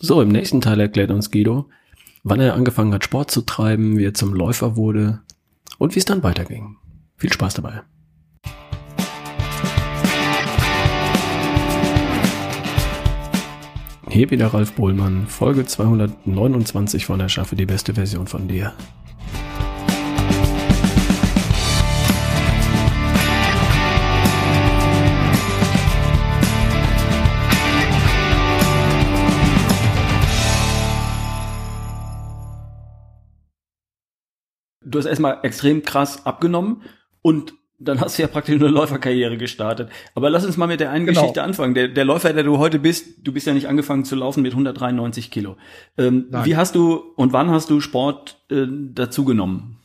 So, im nächsten Teil erklärt uns Guido, wann er angefangen hat, Sport zu treiben, wie er zum Läufer wurde und wie es dann weiterging. Viel Spaß dabei. Hier wieder Ralf Bohlmann, Folge 229 von Erschaffe die beste Version von dir. Du hast erstmal extrem krass abgenommen und dann hast du ja praktisch eine Läuferkarriere gestartet. Aber lass uns mal mit der einen genau. Geschichte anfangen. Der, der Läufer, der du heute bist, du bist ja nicht angefangen zu laufen mit 193 Kilo. Ähm, wie hast du und wann hast du Sport äh, dazu genommen?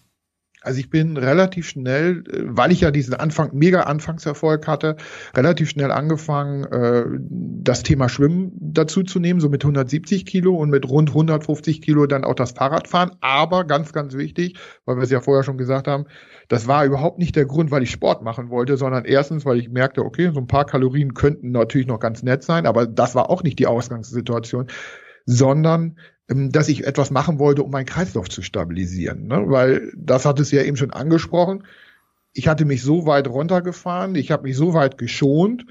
Also ich bin relativ schnell, äh, weil ich ja diesen Anfang, mega Anfangserfolg hatte, relativ schnell angefangen, äh, das Thema Schwimmen dazu zu nehmen, so mit 170 Kilo und mit rund 150 Kilo dann auch das Fahrradfahren. Aber ganz, ganz wichtig, weil wir es ja vorher schon gesagt haben, das war überhaupt nicht der Grund, weil ich Sport machen wollte, sondern erstens, weil ich merkte, okay, so ein paar Kalorien könnten natürlich noch ganz nett sein, aber das war auch nicht die Ausgangssituation, sondern ähm, dass ich etwas machen wollte, um meinen Kreislauf zu stabilisieren. Ne? Weil das hat es ja eben schon angesprochen. Ich hatte mich so weit runtergefahren, ich habe mich so weit geschont,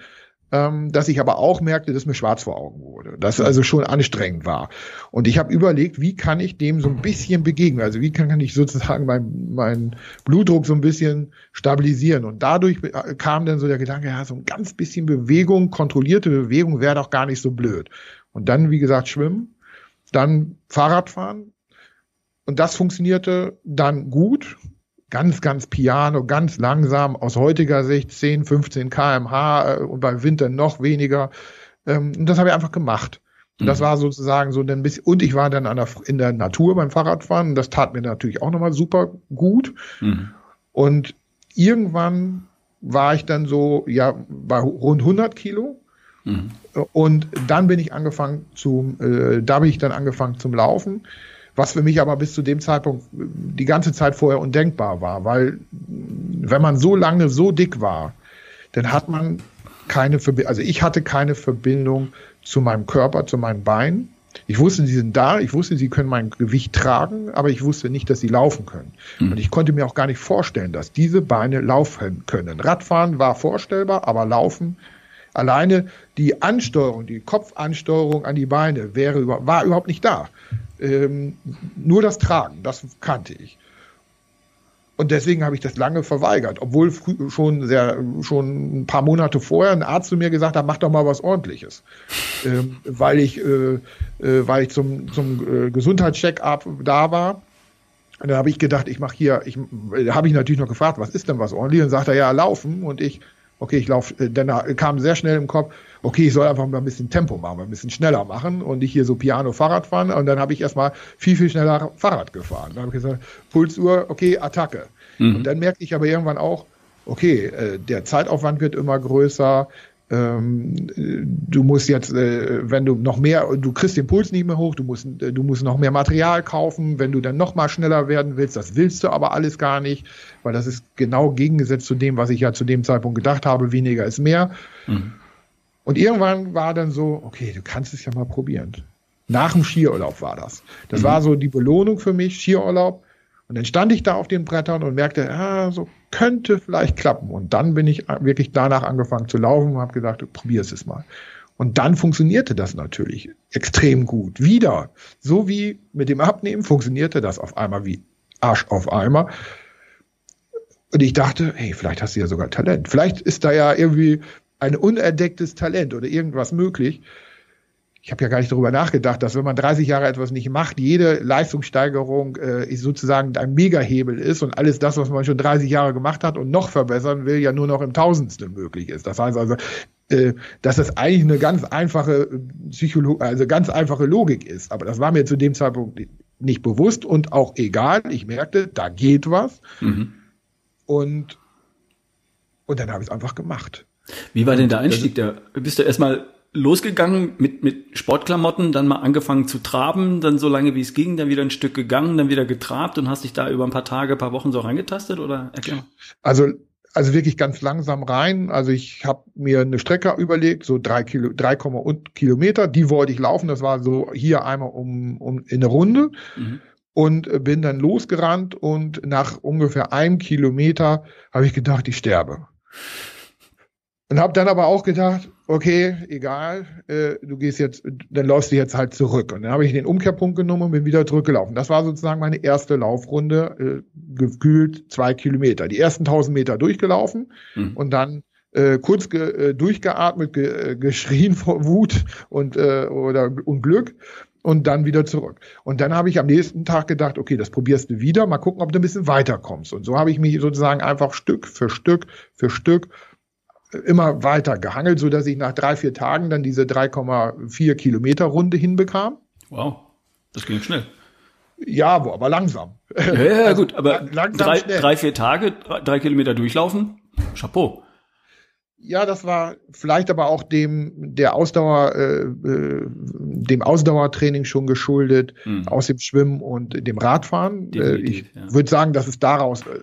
ähm, dass ich aber auch merkte, dass mir schwarz vor Augen wurde, dass es also schon anstrengend war. Und ich habe überlegt, wie kann ich dem so ein bisschen begegnen? Also wie kann, kann ich sozusagen meinen mein Blutdruck so ein bisschen stabilisieren? Und dadurch äh, kam dann so der Gedanke, ja, so ein ganz bisschen Bewegung, kontrollierte Bewegung wäre doch gar nicht so blöd. Und dann, wie gesagt, schwimmen dann Fahrradfahren. Und das funktionierte dann gut. Ganz, ganz piano, ganz langsam, aus heutiger Sicht 10, 15 kmh und beim Winter noch weniger. Ähm, und das habe ich einfach gemacht. Und das mhm. war sozusagen so ein bisschen, und ich war dann der, in der Natur beim Fahrradfahren und das tat mir natürlich auch nochmal super gut. Mhm. Und irgendwann war ich dann so, ja, bei rund 100 Kilo Mhm. Und dann bin ich angefangen zum, äh, da bin ich dann angefangen zum Laufen, was für mich aber bis zu dem Zeitpunkt die ganze Zeit vorher undenkbar war, weil wenn man so lange so dick war, dann hat man keine Verbindung, also ich hatte keine Verbindung zu meinem Körper, zu meinen Beinen. Ich wusste, sie sind da, ich wusste, sie können mein Gewicht tragen, aber ich wusste nicht, dass sie laufen können. Mhm. Und ich konnte mir auch gar nicht vorstellen, dass diese Beine laufen können. Radfahren war vorstellbar, aber laufen Alleine die Ansteuerung, die Kopfansteuerung an die Beine wäre, war überhaupt nicht da. Ähm, nur das Tragen, das kannte ich. Und deswegen habe ich das lange verweigert, obwohl schon sehr, schon ein paar Monate vorher ein Arzt zu mir gesagt hat, mach doch mal was ordentliches. Ähm, weil ich, äh, äh, weil ich zum, zum äh, Gesundheitscheck-up da war. Und dann habe ich gedacht, ich mache hier, ich, äh, habe ich natürlich noch gefragt, was ist denn was ordentlich? Und sagt er, ja, laufen. Und ich, okay, ich laufe, äh, dann kam sehr schnell im Kopf, okay, ich soll einfach mal ein bisschen Tempo machen, ein bisschen schneller machen und nicht hier so Piano Fahrrad fahren. Und dann habe ich erstmal viel, viel schneller Fahrrad gefahren. Dann habe ich gesagt, Pulsuhr, okay, Attacke. Mhm. Und dann merkte ich aber irgendwann auch, okay, äh, der Zeitaufwand wird immer größer, ähm, du musst jetzt, äh, wenn du noch mehr, du kriegst den Puls nicht mehr hoch, du musst, äh, du musst noch mehr Material kaufen, wenn du dann noch mal schneller werden willst, das willst du aber alles gar nicht, weil das ist genau gegengesetzt zu dem, was ich ja zu dem Zeitpunkt gedacht habe, weniger ist mehr. Mhm. Und irgendwann war dann so, okay, du kannst es ja mal probieren. Nach dem Skiurlaub war das. Das mhm. war so die Belohnung für mich, Skiurlaub. Und dann stand ich da auf den Brettern und merkte, ah, so könnte vielleicht klappen. Und dann bin ich wirklich danach angefangen zu laufen und habe gesagt, probier es mal. Und dann funktionierte das natürlich extrem gut. Wieder, so wie mit dem Abnehmen, funktionierte das auf einmal wie Arsch auf Eimer. Und ich dachte, hey, vielleicht hast du ja sogar Talent. Vielleicht ist da ja irgendwie ein unerdecktes Talent oder irgendwas möglich ich habe ja gar nicht darüber nachgedacht, dass wenn man 30 Jahre etwas nicht macht, jede Leistungssteigerung äh, sozusagen ein Megahebel ist und alles das, was man schon 30 Jahre gemacht hat und noch verbessern will, ja nur noch im Tausendstel möglich ist. Das heißt also, äh, dass das eigentlich eine ganz einfache Psycholo also ganz einfache Logik ist. Aber das war mir zu dem Zeitpunkt nicht bewusst und auch egal. Ich merkte, da geht was. Mhm. Und, und dann habe ich es einfach gemacht. Wie war denn der Einstieg? Da bist du erstmal losgegangen mit, mit Sportklamotten, dann mal angefangen zu traben, dann so lange wie es ging, dann wieder ein Stück gegangen, dann wieder getrabt und hast dich da über ein paar Tage, ein paar Wochen so reingetastet oder erklär? Also also wirklich ganz langsam rein. Also ich habe mir eine Strecke überlegt, so drei Kilo, 3, Kilometer. Die wollte ich laufen. Das war so hier einmal um, um in eine Runde. Mhm. Und bin dann losgerannt und nach ungefähr einem Kilometer habe ich gedacht, ich sterbe. Und habe dann aber auch gedacht, okay, egal, äh, du gehst jetzt, dann läufst du jetzt halt zurück. Und dann habe ich den Umkehrpunkt genommen und bin wieder zurückgelaufen. Das war sozusagen meine erste Laufrunde, äh, gekühlt zwei Kilometer. Die ersten tausend Meter durchgelaufen mhm. und dann äh, kurz ge, äh, durchgeatmet, ge, äh, geschrien vor Wut und, äh, oder, und Glück und dann wieder zurück. Und dann habe ich am nächsten Tag gedacht, okay, das probierst du wieder, mal gucken, ob du ein bisschen weiterkommst. Und so habe ich mich sozusagen einfach Stück für Stück für Stück immer weiter gehangelt, so dass ich nach drei, vier Tagen dann diese 3,4 Kilometer Runde hinbekam. Wow, das ging schnell. Ja, aber langsam. Ja, ja also, gut, aber drei, drei, vier Tage, drei Kilometer durchlaufen, Chapeau. Ja, das war vielleicht aber auch dem der Ausdauer, äh, äh, dem Ausdauertraining schon geschuldet mhm. aus dem Schwimmen und dem Radfahren. Definitiv, ich ja. würde sagen, dass es daraus äh,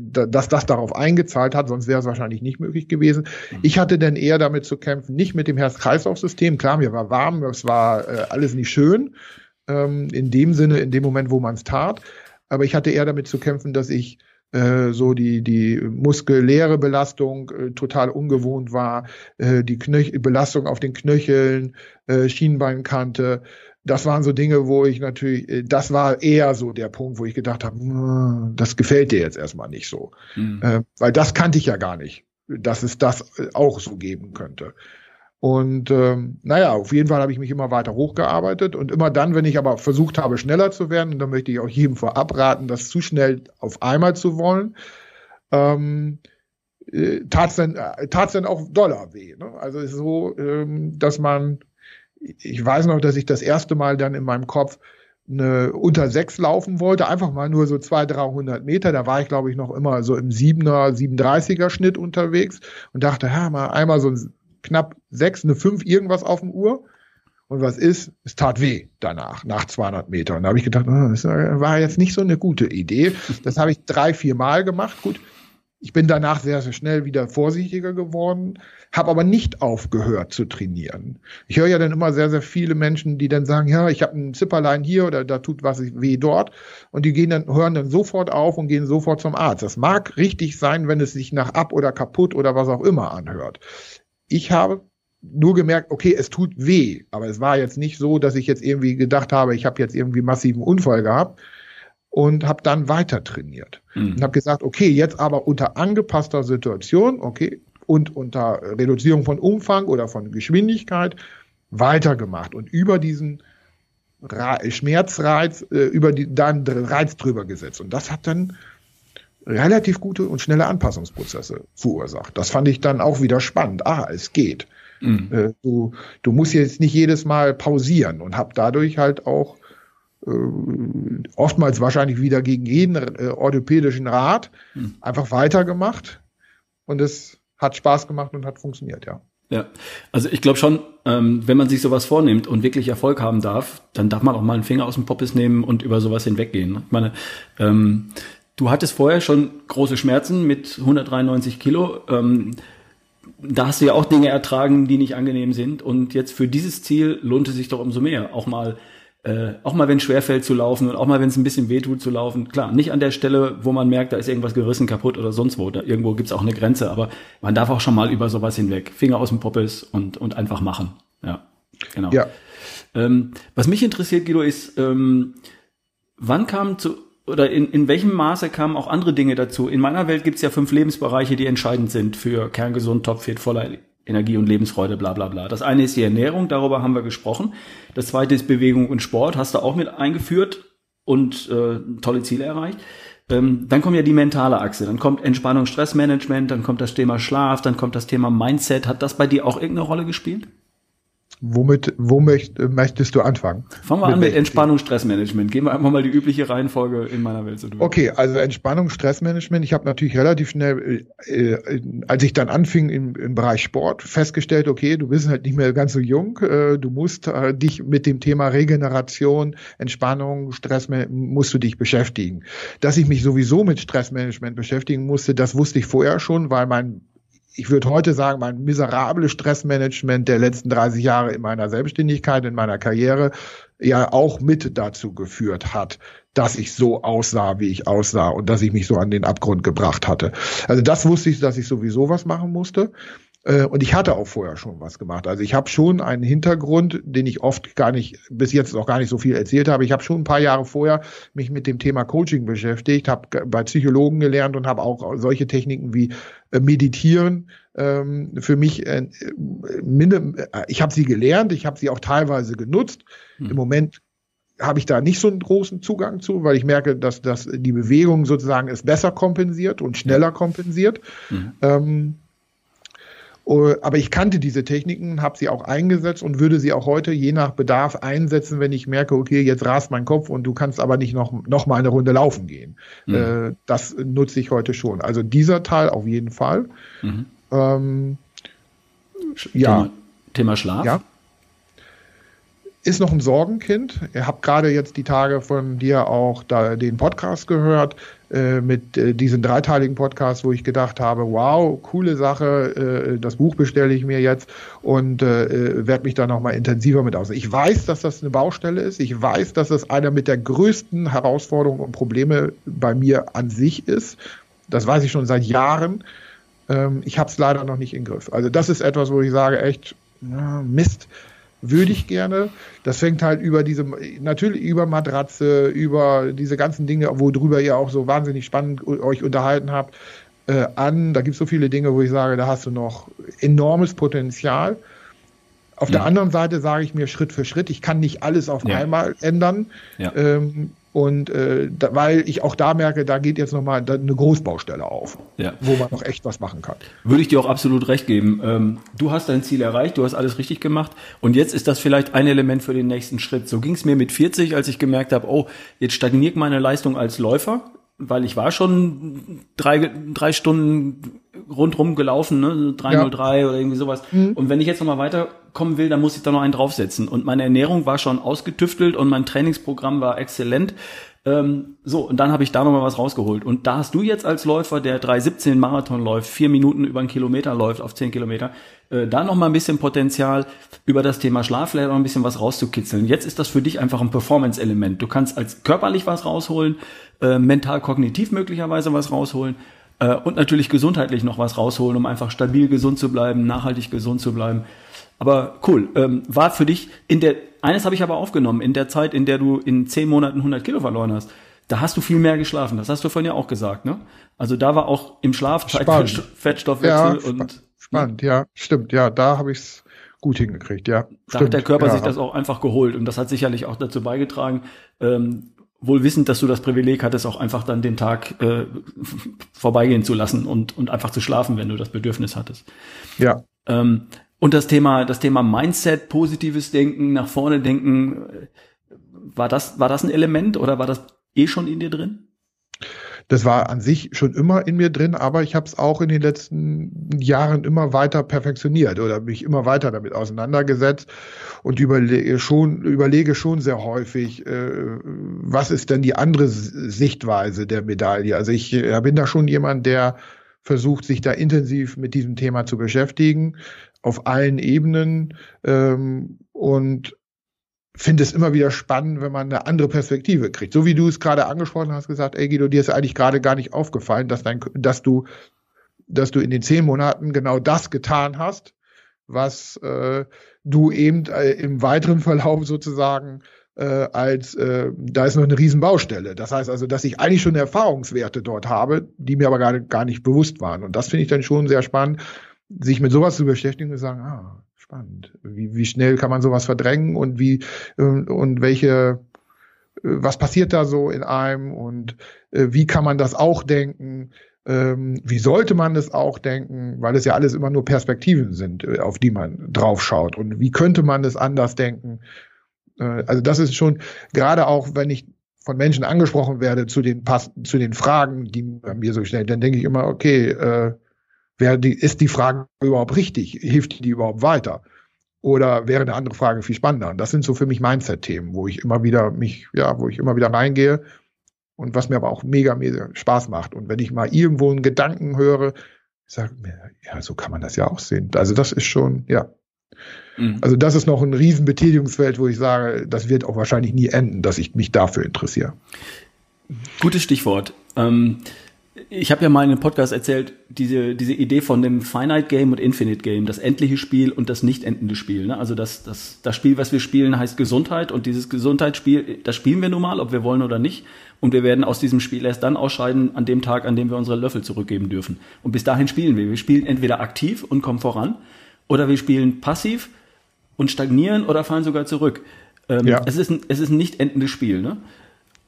dass das darauf eingezahlt hat, sonst wäre es wahrscheinlich nicht möglich gewesen. Mhm. Ich hatte dann eher damit zu kämpfen, nicht mit dem Herz-Kreislauf-System. Klar, mir war warm, es war äh, alles nicht schön, ähm, in dem Sinne, in dem Moment, wo man es tat. Aber ich hatte eher damit zu kämpfen, dass ich äh, so die die muskuläre Belastung äh, total ungewohnt war, äh, die Knöch Belastung auf den Knöcheln, äh, Schienbeinkante, das waren so Dinge, wo ich natürlich, äh, das war eher so der Punkt, wo ich gedacht habe, hm, das gefällt dir jetzt erstmal nicht so. Mhm. Äh, weil das kannte ich ja gar nicht, dass es das äh, auch so geben könnte. Und ähm, naja, auf jeden Fall habe ich mich immer weiter hochgearbeitet und immer dann, wenn ich aber versucht habe, schneller zu werden, und da möchte ich auch jedem vorab raten, das zu schnell auf einmal zu wollen, ähm, äh, tat es dann, äh, tat's dann auch Dollar weh. Ne? Also so, ähm, dass man ich weiß noch, dass ich das erste Mal dann in meinem Kopf eine unter sechs laufen wollte, einfach mal nur so zwei, 300 Meter. Da war ich, glaube ich, noch immer so im siebener, 37er Schnitt unterwegs und dachte, ja, mal einmal so ein knapp sechs, eine fünf irgendwas auf dem Uhr. Und was ist? Es tat weh danach, nach 200 Metern. Da habe ich gedacht, oh, das war jetzt nicht so eine gute Idee. Das habe ich drei, vier Mal gemacht. Gut, ich bin danach sehr, sehr schnell wieder vorsichtiger geworden, habe aber nicht aufgehört zu trainieren. Ich höre ja dann immer sehr, sehr viele Menschen, die dann sagen, ja, ich habe ein Zipperlein hier oder da tut was weh dort und die gehen dann, hören dann sofort auf und gehen sofort zum Arzt. Das mag richtig sein, wenn es sich nach ab oder kaputt oder was auch immer anhört. Ich habe nur gemerkt, okay, es tut weh, aber es war jetzt nicht so, dass ich jetzt irgendwie gedacht habe, ich habe jetzt irgendwie massiven Unfall gehabt, und habe dann weiter trainiert mhm. und habe gesagt, okay, jetzt aber unter angepasster Situation, okay, und unter Reduzierung von Umfang oder von Geschwindigkeit weitergemacht und über diesen Ra Schmerzreiz, äh, über die, dann Reiz drüber gesetzt. Und das hat dann relativ gute und schnelle Anpassungsprozesse verursacht. Das fand ich dann auch wieder spannend. Ah, es geht. Mhm. Äh, du, du musst jetzt nicht jedes Mal pausieren und habe dadurch halt auch oftmals wahrscheinlich wieder gegen jeden äh, orthopädischen Rat hm. einfach weitergemacht und es hat Spaß gemacht und hat funktioniert, ja. Ja, also ich glaube schon, ähm, wenn man sich sowas vornimmt und wirklich Erfolg haben darf, dann darf man auch mal einen Finger aus dem Poppes nehmen und über sowas hinweggehen. Ich meine, ähm, du hattest vorher schon große Schmerzen mit 193 Kilo. Ähm, da hast du ja auch Dinge ertragen, die nicht angenehm sind. Und jetzt für dieses Ziel lohnt es sich doch umso mehr, auch mal äh, auch mal wenn es schwerfällt zu laufen und auch mal wenn es ein bisschen wehtut zu laufen. Klar, nicht an der Stelle, wo man merkt, da ist irgendwas gerissen, kaputt oder sonst wo. Da, irgendwo gibt's auch eine Grenze, aber man darf auch schon mal über sowas hinweg. Finger aus dem Poppes und, und einfach machen. Ja, genau. Ja. Ähm, was mich interessiert, Guido, ist, ähm, wann kam zu oder in, in welchem Maße kamen auch andere Dinge dazu? In meiner Welt gibt's ja fünf Lebensbereiche, die entscheidend sind für kerngesund, topfit, voller Energie und Lebensfreude, bla bla bla. Das eine ist die Ernährung, darüber haben wir gesprochen. Das zweite ist Bewegung und Sport, hast du auch mit eingeführt und äh, tolle Ziele erreicht. Ähm, dann kommt ja die mentale Achse, dann kommt Entspannung, Stressmanagement, dann kommt das Thema Schlaf, dann kommt das Thema Mindset. Hat das bei dir auch irgendeine Rolle gespielt? Womit, wo möcht, möchtest du anfangen? Fangen wir mit an mit Entspannung, Stressmanagement. Gehen wir einfach mal die übliche Reihenfolge in meiner Welt so durch. Okay, also Entspannung, Stressmanagement. Ich habe natürlich relativ schnell, äh, äh, als ich dann anfing im, im Bereich Sport, festgestellt, okay, du bist halt nicht mehr ganz so jung. Äh, du musst äh, dich mit dem Thema Regeneration, Entspannung, Stressmanagement, musst du dich beschäftigen. Dass ich mich sowieso mit Stressmanagement beschäftigen musste, das wusste ich vorher schon, weil mein ich würde heute sagen, mein miserables Stressmanagement der letzten 30 Jahre in meiner Selbstständigkeit, in meiner Karriere ja auch mit dazu geführt hat, dass ich so aussah, wie ich aussah und dass ich mich so an den Abgrund gebracht hatte. Also das wusste ich, dass ich sowieso was machen musste. Äh, und ich hatte auch vorher schon was gemacht. Also ich habe schon einen Hintergrund, den ich oft gar nicht, bis jetzt auch gar nicht so viel erzählt habe. Ich habe schon ein paar Jahre vorher mich mit dem Thema Coaching beschäftigt, habe bei Psychologen gelernt und habe auch solche Techniken wie äh, Meditieren ähm, für mich, äh, ich habe sie gelernt, ich habe sie auch teilweise genutzt. Hm. Im Moment habe ich da nicht so einen großen Zugang zu, weil ich merke, dass, dass die Bewegung sozusagen es besser kompensiert und schneller kompensiert. Mhm. Ähm, äh, aber ich kannte diese Techniken, habe sie auch eingesetzt und würde sie auch heute je nach Bedarf einsetzen, wenn ich merke, okay, jetzt rast mein Kopf und du kannst aber nicht noch, noch mal eine Runde laufen gehen. Mhm. Das nutze ich heute schon. Also dieser Teil auf jeden Fall. Mhm. Ähm, ja. Thema, Thema Schlaf? Ja ist noch ein Sorgenkind. Ich habe gerade jetzt die Tage von dir auch da den Podcast gehört äh, mit äh, diesem dreiteiligen Podcast, wo ich gedacht habe, wow, coole Sache, äh, das Buch bestelle ich mir jetzt und äh, äh werde mich da nochmal intensiver mit aus. Ich weiß, dass das eine Baustelle ist. Ich weiß, dass das einer mit der größten Herausforderungen und Probleme bei mir an sich ist. Das weiß ich schon seit Jahren. Ähm, ich habe es leider noch nicht im Griff. Also das ist etwas, wo ich sage, echt, ja, Mist würde ich gerne. Das fängt halt über diese, natürlich über Matratze, über diese ganzen Dinge, worüber ihr auch so wahnsinnig spannend euch unterhalten habt, äh, an. Da gibt es so viele Dinge, wo ich sage, da hast du noch enormes Potenzial. Auf ja. der anderen Seite sage ich mir Schritt für Schritt, ich kann nicht alles auf ja. einmal ändern. Ja. Ähm, und äh, da, weil ich auch da merke, da geht jetzt nochmal eine Großbaustelle auf, ja. wo man noch echt was machen kann. Würde ich dir auch absolut recht geben. Ähm, du hast dein Ziel erreicht, du hast alles richtig gemacht und jetzt ist das vielleicht ein Element für den nächsten Schritt. So ging es mir mit 40, als ich gemerkt habe, oh, jetzt stagniert meine Leistung als Läufer, weil ich war schon drei, drei Stunden rundrum gelaufen, ne? 303 ja. oder irgendwie sowas. Mhm. Und wenn ich jetzt nochmal weiterkommen will, dann muss ich da noch einen draufsetzen. Und meine Ernährung war schon ausgetüftelt und mein Trainingsprogramm war exzellent. Ähm, so, und dann habe ich da nochmal was rausgeholt. Und da hast du jetzt als Läufer, der 3,17 Marathon läuft, vier Minuten über einen Kilometer läuft auf zehn Kilometer, äh, da nochmal ein bisschen Potenzial, über das Thema Schlaf vielleicht noch ein bisschen was rauszukitzeln. Jetzt ist das für dich einfach ein Performance-Element. Du kannst als körperlich was rausholen, äh, mental, kognitiv möglicherweise was rausholen äh, und natürlich gesundheitlich noch was rausholen, um einfach stabil gesund zu bleiben, nachhaltig gesund zu bleiben. Aber cool, ähm, war für dich in der, eines habe ich aber aufgenommen, in der Zeit, in der du in zehn Monaten 100 Kilo verloren hast, da hast du viel mehr geschlafen, das hast du vorhin ja auch gesagt, ne? Also da war auch im Schlaf Zeit für Fettstoffwechsel ja, und. Spannend, ja, stimmt, ja, da habe ich es gut hingekriegt, ja. Da stimmt, hat der Körper ja. sich das auch einfach geholt und das hat sicherlich auch dazu beigetragen, ähm, wohl wissend, dass du das Privileg hattest, auch einfach dann den Tag äh, vorbeigehen zu lassen und, und einfach zu schlafen, wenn du das Bedürfnis hattest. Ja. Ähm, und das Thema, das Thema Mindset, positives Denken, nach vorne denken, war das, war das ein Element oder war das eh schon in dir drin? Das war an sich schon immer in mir drin, aber ich habe es auch in den letzten Jahren immer weiter perfektioniert oder mich immer weiter damit auseinandergesetzt und überlege schon, überlege schon sehr häufig, äh, was ist denn die andere Sichtweise der Medaille. Also ich äh, bin da schon jemand, der versucht, sich da intensiv mit diesem Thema zu beschäftigen, auf allen Ebenen ähm, und finde es immer wieder spannend, wenn man eine andere Perspektive kriegt. So wie du es gerade angesprochen hast, gesagt, ey Guido, dir ist eigentlich gerade gar nicht aufgefallen, dass dein, dass du, dass du in den zehn Monaten genau das getan hast, was äh, du eben äh, im weiteren Verlauf sozusagen äh, als äh, da ist noch eine Riesenbaustelle. Das heißt also, dass ich eigentlich schon Erfahrungswerte dort habe, die mir aber gar, gar nicht bewusst waren. Und das finde ich dann schon sehr spannend, sich mit sowas zu beschäftigen und sagen, ah, spannend. Wie, wie schnell kann man sowas verdrängen und wie äh, und welche äh, was passiert da so in einem und äh, wie kann man das auch denken? Ähm, wie sollte man es auch denken, weil es ja alles immer nur Perspektiven sind, äh, auf die man draufschaut. Und wie könnte man es anders denken? Also das ist schon, gerade auch wenn ich von Menschen angesprochen werde zu den zu den Fragen, die mir so stellen, dann denke ich immer, okay, äh, wer die, ist die Frage überhaupt richtig? Hilft die überhaupt weiter? Oder wäre eine andere Frage viel spannender? Und das sind so für mich Mindset-Themen, wo ich immer wieder mich, ja, wo ich immer wieder reingehe und was mir aber auch mega, mega Spaß macht. Und wenn ich mal irgendwo einen Gedanken höre, sage mir, ja, so kann man das ja auch sehen. Also das ist schon, ja. Mhm. Also das ist noch ein riesen Betätigungsfeld, wo ich sage, das wird auch wahrscheinlich nie enden, dass ich mich dafür interessiere. Gutes Stichwort. Ähm, ich habe ja mal in einem Podcast erzählt, diese, diese Idee von dem Finite Game und Infinite Game, das endliche Spiel und das nicht endende Spiel. Ne? Also das, das, das Spiel, was wir spielen, heißt Gesundheit und dieses Gesundheitsspiel, das spielen wir nun mal, ob wir wollen oder nicht. Und wir werden aus diesem Spiel erst dann ausscheiden, an dem Tag, an dem wir unsere Löffel zurückgeben dürfen. Und bis dahin spielen wir. Wir spielen entweder aktiv und kommen voran oder wir spielen passiv und stagnieren oder fallen sogar zurück. Ähm, ja. es, ist ein, es ist ein nicht endendes Spiel. Ne?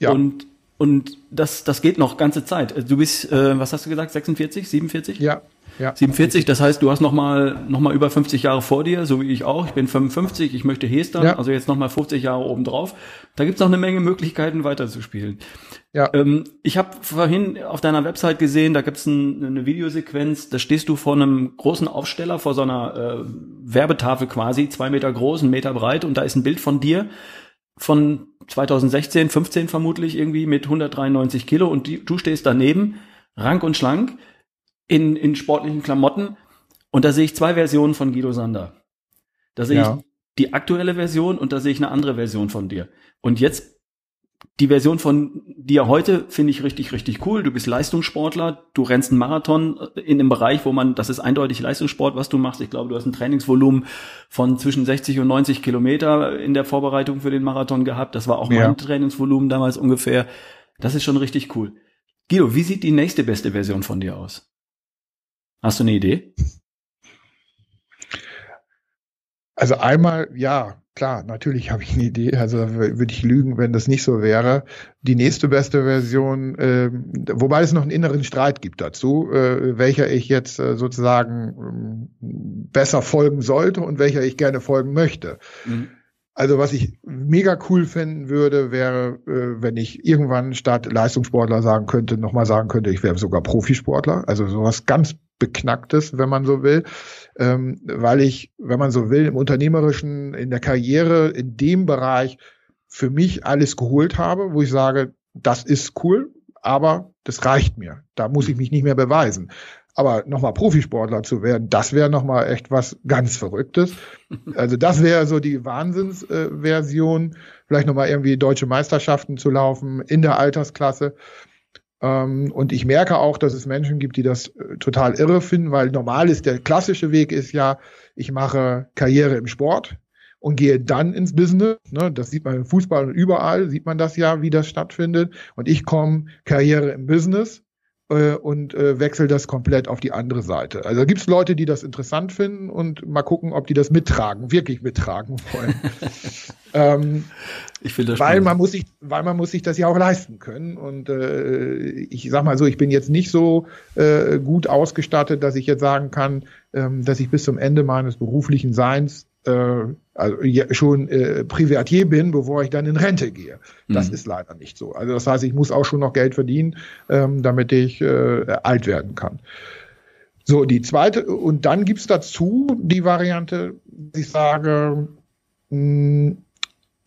Ja. Und und das, das geht noch ganze Zeit. Du bist, äh, was hast du gesagt, 46, 47? Ja. Ja. 47, das heißt, du hast noch mal, noch mal über 50 Jahre vor dir, so wie ich auch. Ich bin 55, ich möchte Hestern, ja. also jetzt noch mal 50 Jahre obendrauf. Da gibt's noch eine Menge Möglichkeiten, weiterzuspielen. Ja. Ähm, ich habe vorhin auf deiner Website gesehen, da gibt's ein, eine Videosequenz, da stehst du vor einem großen Aufsteller, vor so einer äh, Werbetafel quasi, zwei Meter groß, ein Meter breit, und da ist ein Bild von dir von 2016, 15 vermutlich irgendwie mit 193 Kilo und die, du stehst daneben, rank und schlank, in, in sportlichen Klamotten und da sehe ich zwei Versionen von Guido Sander. Da sehe ja. ich die aktuelle Version und da sehe ich eine andere Version von dir. Und jetzt die Version von dir heute finde ich richtig, richtig cool. Du bist Leistungssportler, du rennst einen Marathon in einem Bereich, wo man, das ist eindeutig Leistungssport, was du machst. Ich glaube, du hast ein Trainingsvolumen von zwischen 60 und 90 Kilometer in der Vorbereitung für den Marathon gehabt. Das war auch ja. mein Trainingsvolumen damals ungefähr. Das ist schon richtig cool. Guido, wie sieht die nächste beste Version von dir aus? Hast du eine Idee? Also einmal, ja, klar, natürlich habe ich eine Idee. Also würde ich lügen, wenn das nicht so wäre. Die nächste beste Version, äh, wobei es noch einen inneren Streit gibt dazu, äh, welcher ich jetzt äh, sozusagen äh, besser folgen sollte und welcher ich gerne folgen möchte. Mhm. Also was ich mega cool finden würde, wäre, äh, wenn ich irgendwann statt Leistungssportler sagen könnte, nochmal sagen könnte, ich wäre sogar Profisportler. Also sowas ganz Beknacktes, wenn man so will ähm, weil ich, wenn man so will, im Unternehmerischen, in der Karriere, in dem Bereich für mich alles geholt habe, wo ich sage, das ist cool, aber das reicht mir. Da muss ich mich nicht mehr beweisen. Aber nochmal Profisportler zu werden, das wäre nochmal echt was ganz Verrücktes. Also das wäre so die Wahnsinnsversion. Äh, Vielleicht nochmal irgendwie deutsche Meisterschaften zu laufen in der Altersklasse. Ähm, und ich merke auch, dass es Menschen gibt, die das äh, total irre finden, weil normal ist der klassische Weg ist ja, ich mache Karriere im Sport und gehe dann ins Business. Ne? Das sieht man im Fußball und überall sieht man das ja, wie das stattfindet. Und ich komme Karriere im Business äh, und äh, wechsle das komplett auf die andere Seite. Also gibt es Leute, die das interessant finden und mal gucken, ob die das mittragen, wirklich mittragen wollen. ähm, ich finde das weil spannend. man muss sich, weil man muss sich das ja auch leisten können. Und äh, ich sag mal so, ich bin jetzt nicht so äh, gut ausgestattet, dass ich jetzt sagen kann, ähm, dass ich bis zum Ende meines beruflichen Seins äh, also ja, schon äh, Privatier bin, bevor ich dann in Rente gehe. Das mhm. ist leider nicht so. Also das heißt, ich muss auch schon noch Geld verdienen, ähm, damit ich äh, alt werden kann. So, die zweite, und dann gibt's dazu die Variante, ich sage, mh,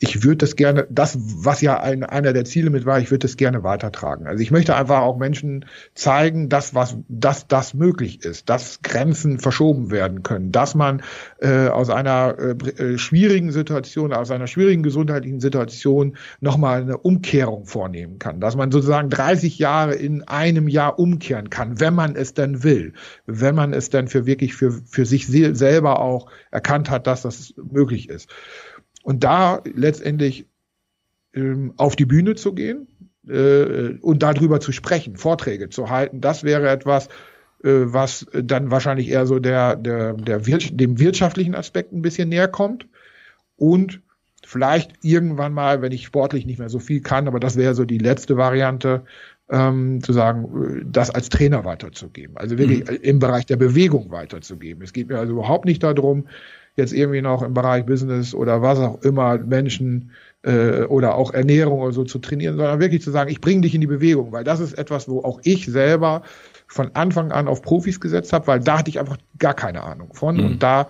ich würde das gerne, das, was ja ein, einer der Ziele mit war, ich würde das gerne weitertragen. Also ich möchte einfach auch Menschen zeigen, dass was, dass das möglich ist, dass Grenzen verschoben werden können, dass man äh, aus einer äh, äh schwierigen Situation, aus einer schwierigen gesundheitlichen Situation nochmal eine Umkehrung vornehmen kann, dass man sozusagen 30 Jahre in einem Jahr umkehren kann, wenn man es denn will, wenn man es dann für wirklich für, für sich selber auch erkannt hat, dass das möglich ist. Und da letztendlich ähm, auf die Bühne zu gehen äh, und darüber zu sprechen, Vorträge zu halten, das wäre etwas, äh, was dann wahrscheinlich eher so der, der, der Wir dem wirtschaftlichen Aspekt ein bisschen näher kommt. Und vielleicht irgendwann mal, wenn ich sportlich nicht mehr so viel kann, aber das wäre so die letzte Variante, ähm, zu sagen, das als Trainer weiterzugeben. Also wirklich mhm. im Bereich der Bewegung weiterzugeben. Es geht mir also überhaupt nicht darum, jetzt irgendwie noch im Bereich Business oder was auch immer Menschen äh, oder auch Ernährung oder so zu trainieren, sondern wirklich zu sagen, ich bringe dich in die Bewegung, weil das ist etwas, wo auch ich selber von Anfang an auf Profis gesetzt habe, weil da hatte ich einfach gar keine Ahnung von mhm. und da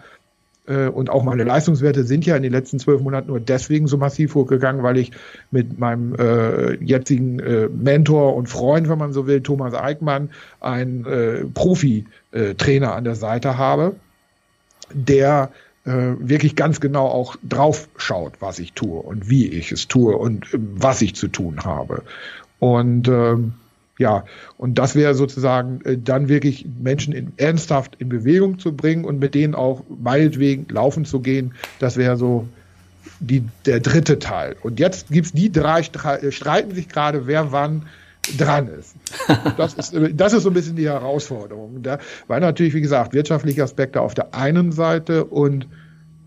äh, und auch meine Leistungswerte sind ja in den letzten zwölf Monaten nur deswegen so massiv hochgegangen, weil ich mit meinem äh, jetzigen äh, Mentor und Freund, wenn man so will, Thomas Eickmann, einen äh, Profi-Trainer an der Seite habe, der äh, wirklich ganz genau auch drauf schaut, was ich tue und wie ich es tue und äh, was ich zu tun habe. Und ähm, ja, und das wäre sozusagen äh, dann wirklich Menschen in, ernsthaft in Bewegung zu bringen und mit denen auch meinetwegen laufen zu gehen. Das wäre so die, der dritte Teil. Und jetzt gibt's die drei, äh, streiten sich gerade, wer wann dran ist. Das ist, das ist so ein bisschen die Herausforderung. Da, weil natürlich, wie gesagt, wirtschaftliche Aspekte auf der einen Seite und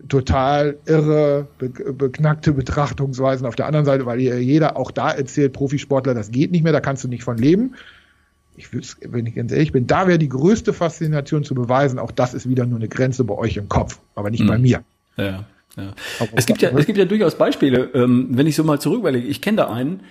total irre, be beknackte Betrachtungsweisen auf der anderen Seite, weil jeder auch da erzählt, Profisportler, das geht nicht mehr, da kannst du nicht von leben. Ich wenn ich ganz ehrlich bin, da wäre die größte Faszination zu beweisen, auch das ist wieder nur eine Grenze bei euch im Kopf, aber nicht mhm. bei mir. Ja. Ja. Es gibt ja, es gibt ja durchaus Beispiele, ähm, wenn ich so mal zurück überlege, ich kenne da einen,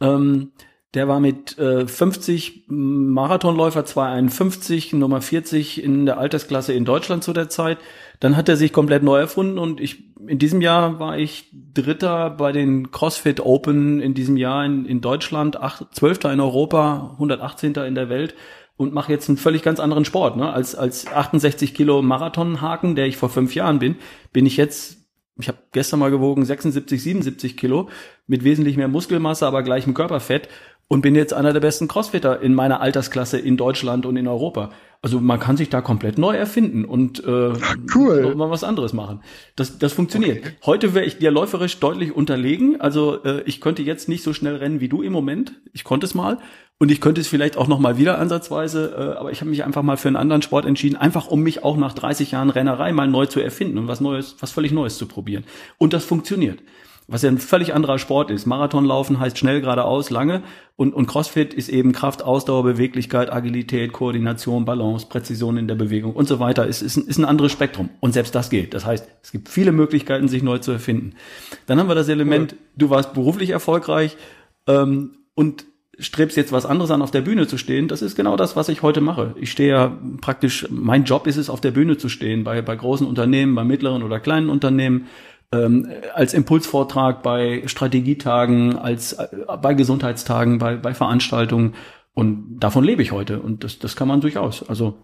ähm, der war mit äh, 50 Marathonläufer 251, Nummer 40 in der Altersklasse in Deutschland zu der Zeit. Dann hat er sich komplett neu erfunden und ich in diesem Jahr war ich Dritter bei den CrossFit Open in diesem Jahr in, in Deutschland, Zwölfter in Europa, 118. in der Welt und mache jetzt einen völlig ganz anderen Sport. Ne? Als, als 68 Kilo Marathonhaken, der ich vor fünf Jahren bin, bin ich jetzt ich habe gestern mal gewogen 76, 77 Kilo mit wesentlich mehr Muskelmasse, aber gleichem Körperfett und bin jetzt einer der besten Crossfitter in meiner Altersklasse in Deutschland und in Europa. Also man kann sich da komplett neu erfinden und äh, cool. mal was anderes machen. Das, das funktioniert. Okay. Heute wäre ich dir läuferisch deutlich unterlegen. Also äh, ich könnte jetzt nicht so schnell rennen wie du im Moment. Ich konnte es mal und ich könnte es vielleicht auch noch mal wieder ansatzweise. Äh, aber ich habe mich einfach mal für einen anderen Sport entschieden, einfach um mich auch nach 30 Jahren Rennerei mal neu zu erfinden und was Neues, was völlig Neues zu probieren. Und das funktioniert was ja ein völlig anderer Sport ist. Marathonlaufen heißt schnell geradeaus, lange und, und Crossfit ist eben Kraft, Ausdauer, Beweglichkeit, Agilität, Koordination, Balance, Präzision in der Bewegung und so weiter. Es ist, ist ein anderes Spektrum und selbst das geht. Das heißt, es gibt viele Möglichkeiten, sich neu zu erfinden. Dann haben wir das Element, du warst beruflich erfolgreich ähm, und strebst jetzt was anderes an, auf der Bühne zu stehen, das ist genau das, was ich heute mache. Ich stehe ja praktisch, mein Job ist es, auf der Bühne zu stehen, bei, bei großen Unternehmen, bei mittleren oder kleinen Unternehmen, ähm, als Impulsvortrag bei Strategietagen, als äh, bei Gesundheitstagen, bei, bei Veranstaltungen. Und davon lebe ich heute. Und das, das kann man durchaus. Also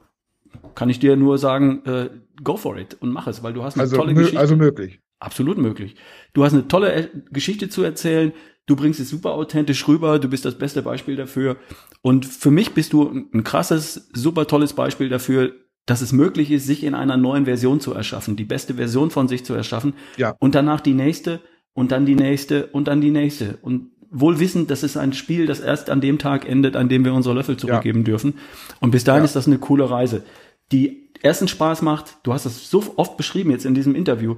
kann ich dir nur sagen, äh, go for it und mach es, weil du hast eine also, tolle Geschichte. Also möglich. Absolut möglich. Du hast eine tolle äh, Geschichte zu erzählen. Du bringst es super authentisch rüber. Du bist das beste Beispiel dafür. Und für mich bist du ein krasses, super tolles Beispiel dafür, dass es möglich ist, sich in einer neuen Version zu erschaffen, die beste Version von sich zu erschaffen ja. und danach die nächste und dann die nächste und dann die nächste und wohl wissend, das ist ein Spiel, das erst an dem Tag endet, an dem wir unsere Löffel zurückgeben ja. dürfen und bis dahin ja. ist das eine coole Reise, die ersten Spaß macht, du hast es so oft beschrieben jetzt in diesem Interview,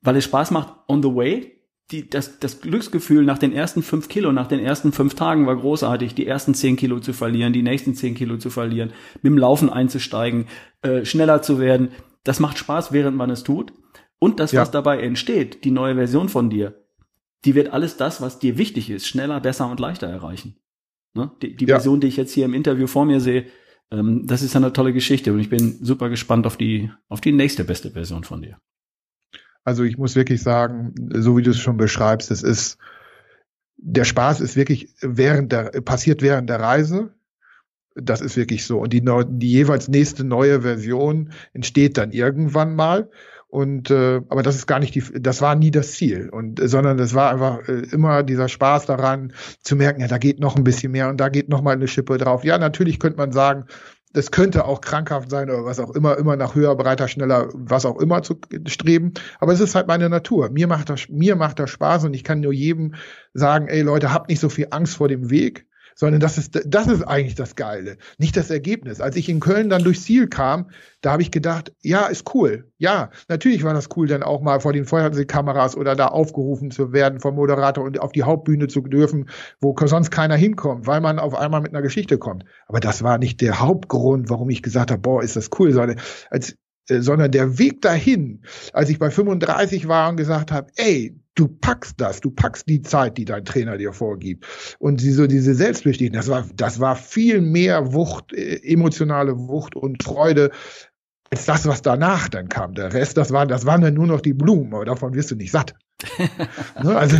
weil es Spaß macht on the way, die, das, das Glücksgefühl nach den ersten fünf Kilo, nach den ersten fünf Tagen war großartig, die ersten zehn Kilo zu verlieren, die nächsten zehn Kilo zu verlieren, mit dem Laufen einzusteigen, äh, schneller zu werden. Das macht Spaß, während man es tut. Und das, ja. was dabei entsteht, die neue Version von dir, die wird alles das, was dir wichtig ist, schneller, besser und leichter erreichen. Ne? Die, die ja. Version, die ich jetzt hier im Interview vor mir sehe, ähm, das ist eine tolle Geschichte und ich bin super gespannt auf die, auf die nächste beste Version von dir. Also ich muss wirklich sagen, so wie du es schon beschreibst, es ist, der Spaß ist wirklich während der, passiert während der Reise. Das ist wirklich so. Und die, die jeweils nächste neue Version entsteht dann irgendwann mal. Und äh, aber das ist gar nicht die, das war nie das Ziel. Und äh, sondern das war einfach äh, immer dieser Spaß daran, zu merken, ja, da geht noch ein bisschen mehr und da geht noch mal eine Schippe drauf. Ja, natürlich könnte man sagen, das könnte auch krankhaft sein oder was auch immer, immer nach höher, breiter, schneller, was auch immer zu streben. Aber es ist halt meine Natur. Mir macht das, mir macht das Spaß und ich kann nur jedem sagen, ey Leute, habt nicht so viel Angst vor dem Weg, sondern das ist, das ist eigentlich das Geile, nicht das Ergebnis. Als ich in Köln dann durchs Ziel kam, da habe ich gedacht, ja, ist cool. Ja, natürlich war das cool, dann auch mal vor den Feuerwehrkameras oder da aufgerufen zu werden vom Moderator und auf die Hauptbühne zu dürfen, wo sonst keiner hinkommt, weil man auf einmal mit einer Geschichte kommt. Aber das war nicht der Hauptgrund, warum ich gesagt habe, boah, ist das cool, sondern als äh, sondern der Weg dahin, als ich bei 35 war und gesagt habe, ey, du packst das, du packst die Zeit, die dein Trainer dir vorgibt. Und diese, diese Selbstbestätigung, das war, das war viel mehr Wucht, äh, emotionale Wucht und Freude, als das, was danach dann kam. Der Rest, das waren, das waren dann nur noch die Blumen, aber davon wirst du nicht satt. ne? Also,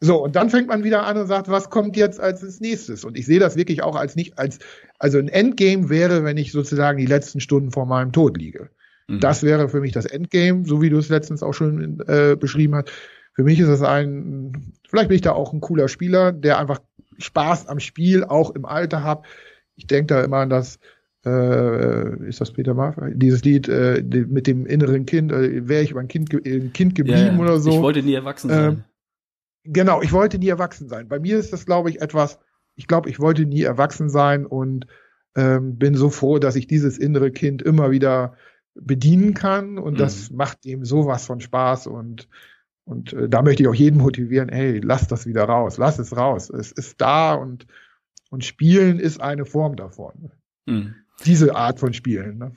so, und dann fängt man wieder an und sagt, was kommt jetzt als nächstes? Und ich sehe das wirklich auch als nicht als, also ein Endgame wäre, wenn ich sozusagen die letzten Stunden vor meinem Tod liege. Mhm. Das wäre für mich das Endgame, so wie du es letztens auch schon äh, beschrieben hast. Für mich ist es ein, vielleicht bin ich da auch ein cooler Spieler, der einfach Spaß am Spiel auch im Alter hat. Ich denke da immer an das, äh, ist das Peter Maffay? Dieses Lied äh, mit dem inneren Kind, äh, wäre ich mein Kind, äh, kind geblieben ja, oder so. Ich wollte nie erwachsen sein. Ähm, genau, ich wollte nie erwachsen sein. Bei mir ist das, glaube ich, etwas, ich glaube, ich wollte nie erwachsen sein und ähm, bin so froh, dass ich dieses innere Kind immer wieder bedienen kann und mhm. das macht ihm sowas von Spaß und und äh, da möchte ich auch jeden motivieren, hey, lass das wieder raus, lass es raus. Es ist da und und Spielen ist eine Form davon. Mhm. Diese Art von Spielen. Ne?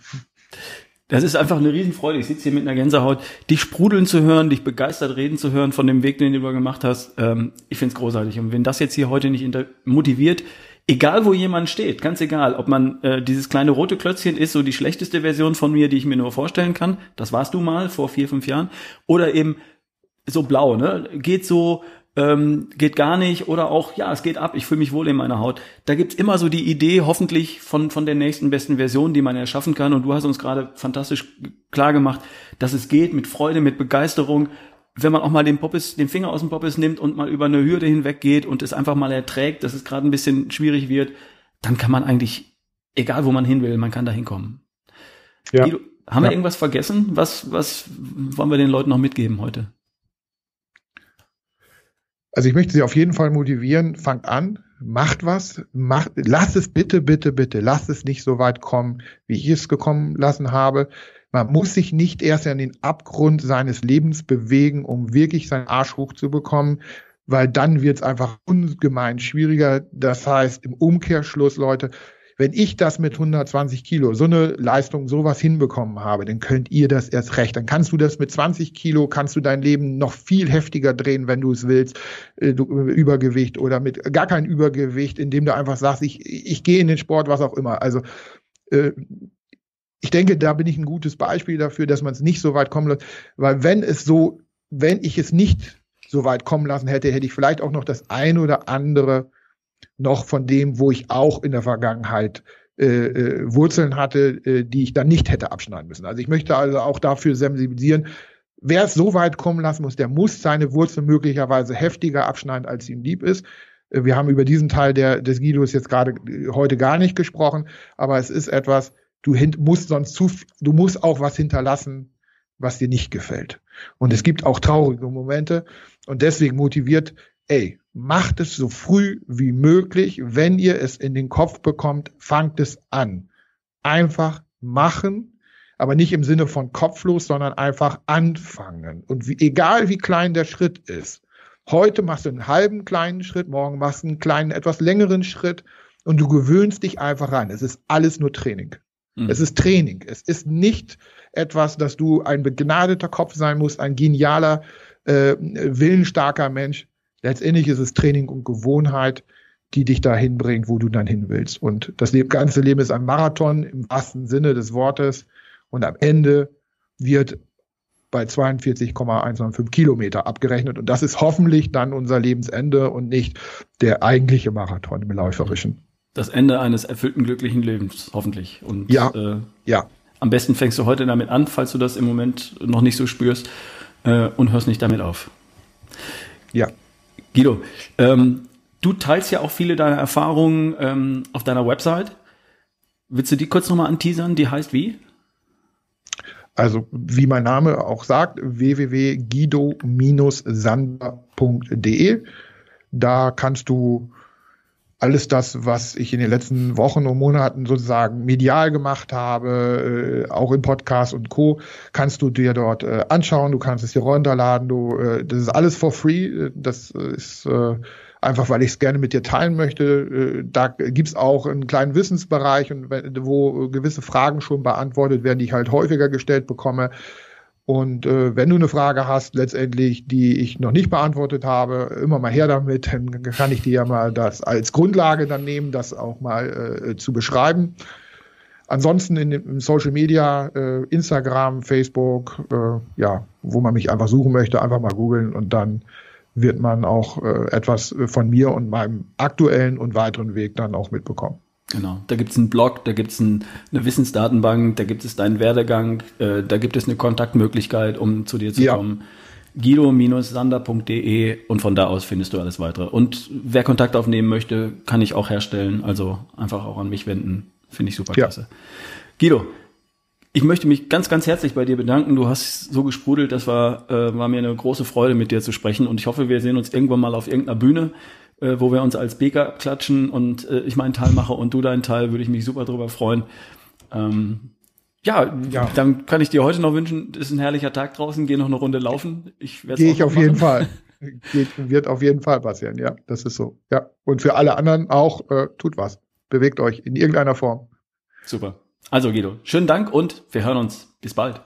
Das ist einfach eine Riesenfreude. Ich sitze hier mit einer Gänsehaut, dich sprudeln zu hören, dich begeistert reden zu hören von dem Weg, den du gemacht hast. Ähm, ich find's großartig. Und wenn das jetzt hier heute nicht motiviert, egal wo jemand steht, ganz egal, ob man äh, dieses kleine rote Klötzchen ist, so die schlechteste Version von mir, die ich mir nur vorstellen kann, das warst du mal vor vier, fünf Jahren, oder eben so blau, ne? Geht so, ähm, geht gar nicht, oder auch, ja, es geht ab, ich fühle mich wohl in meiner Haut. Da gibt's immer so die Idee, hoffentlich von, von der nächsten besten Version, die man erschaffen kann. Und du hast uns gerade fantastisch klar gemacht, dass es geht mit Freude, mit Begeisterung, wenn man auch mal den Poppes, den Finger aus dem Poppes nimmt und mal über eine Hürde hinweg geht und es einfach mal erträgt, dass es gerade ein bisschen schwierig wird, dann kann man eigentlich, egal wo man hin will, man kann da hinkommen. Ja. Guido, haben ja. wir irgendwas vergessen? Was, was wollen wir den Leuten noch mitgeben heute? Also ich möchte Sie auf jeden Fall motivieren, fangt an, macht was, macht, lasst es bitte, bitte, bitte, lasst es nicht so weit kommen, wie ich es gekommen lassen habe. Man muss sich nicht erst an den Abgrund seines Lebens bewegen, um wirklich seinen Arsch hochzubekommen, weil dann wird es einfach ungemein schwieriger. Das heißt, im Umkehrschluss, Leute, wenn ich das mit 120 Kilo, so eine Leistung, sowas hinbekommen habe, dann könnt ihr das erst recht. Dann kannst du das mit 20 Kilo, kannst du dein Leben noch viel heftiger drehen, wenn du es willst, äh, du, Übergewicht oder mit gar kein Übergewicht, indem du einfach sagst, ich, ich gehe in den Sport, was auch immer. Also äh, ich denke, da bin ich ein gutes Beispiel dafür, dass man es nicht so weit kommen lässt, weil wenn es so, wenn ich es nicht so weit kommen lassen hätte, hätte ich vielleicht auch noch das ein oder andere noch von dem, wo ich auch in der Vergangenheit äh, äh, Wurzeln hatte, äh, die ich dann nicht hätte abschneiden müssen. Also ich möchte also auch dafür sensibilisieren, wer es so weit kommen lassen muss, der muss seine Wurzeln möglicherweise heftiger abschneiden, als ihm lieb ist. Äh, wir haben über diesen Teil der, des Guidos jetzt gerade äh, heute gar nicht gesprochen, aber es ist etwas, du musst sonst zu, du musst auch was hinterlassen, was dir nicht gefällt. Und es gibt auch traurige Momente und deswegen motiviert, ey, macht es so früh wie möglich. Wenn ihr es in den Kopf bekommt, fangt es an. Einfach machen, aber nicht im Sinne von kopflos, sondern einfach anfangen. Und wie, egal wie klein der Schritt ist, heute machst du einen halben kleinen Schritt, morgen machst du einen kleinen, etwas längeren Schritt und du gewöhnst dich einfach ran. Es ist alles nur Training. Mhm. Es ist Training. Es ist nicht etwas, dass du ein begnadeter Kopf sein musst, ein genialer, äh, willensstarker Mensch. Letztendlich ist es Training und Gewohnheit, die dich dahin bringt, wo du dann hin willst. Und das ganze Leben ist ein Marathon im wahrsten Sinne des Wortes. Und am Ende wird bei 42,195 Kilometer abgerechnet. Und das ist hoffentlich dann unser Lebensende und nicht der eigentliche Marathon im Läuferischen. Das Ende eines erfüllten, glücklichen Lebens, hoffentlich. Und ja, äh, ja. am besten fängst du heute damit an, falls du das im Moment noch nicht so spürst, äh, und hörst nicht damit auf. Ja. Guido, ähm, du teilst ja auch viele deiner Erfahrungen ähm, auf deiner Website. Willst du die kurz nochmal anteasern? Die heißt wie? Also wie mein Name auch sagt, www.guido-sander.de. Da kannst du alles das, was ich in den letzten Wochen und Monaten sozusagen medial gemacht habe, äh, auch in Podcasts und Co., kannst du dir dort äh, anschauen, du kannst es dir runterladen, du, äh, das ist alles for free, das ist äh, einfach, weil ich es gerne mit dir teilen möchte. Äh, da gibt's auch einen kleinen Wissensbereich, und wo gewisse Fragen schon beantwortet werden, die ich halt häufiger gestellt bekomme. Und äh, wenn du eine Frage hast, letztendlich, die ich noch nicht beantwortet habe, immer mal her damit, dann kann ich dir ja mal das als Grundlage dann nehmen, das auch mal äh, zu beschreiben. Ansonsten in, in Social Media, äh, Instagram, Facebook, äh, ja, wo man mich einfach suchen möchte, einfach mal googeln und dann wird man auch äh, etwas von mir und meinem aktuellen und weiteren Weg dann auch mitbekommen. Genau, da gibt es einen Blog, da gibt es ein, eine Wissensdatenbank, da gibt es deinen Werdegang, äh, da gibt es eine Kontaktmöglichkeit, um zu dir zu ja. kommen. Guido-sander.de und von da aus findest du alles weitere. Und wer Kontakt aufnehmen möchte, kann ich auch herstellen. Also einfach auch an mich wenden. Finde ich super klasse. Ja. Guido, ich möchte mich ganz, ganz herzlich bei dir bedanken. Du hast so gesprudelt, das war, äh, war mir eine große Freude, mit dir zu sprechen. Und ich hoffe, wir sehen uns irgendwann mal auf irgendeiner Bühne äh, wo wir uns als Beker abklatschen und äh, ich meinen Teil mache und du deinen Teil, würde ich mich super drüber freuen. Ähm, ja, ja, dann kann ich dir heute noch wünschen, ist ein herrlicher Tag draußen, geh noch eine Runde laufen. Ich werde Gehe ich auf machen. jeden Fall. Geht, wird auf jeden Fall passieren, ja, das ist so. Ja. Und für alle anderen auch, äh, tut was. Bewegt euch in irgendeiner Form. Super. Also Guido, schönen Dank und wir hören uns. Bis bald.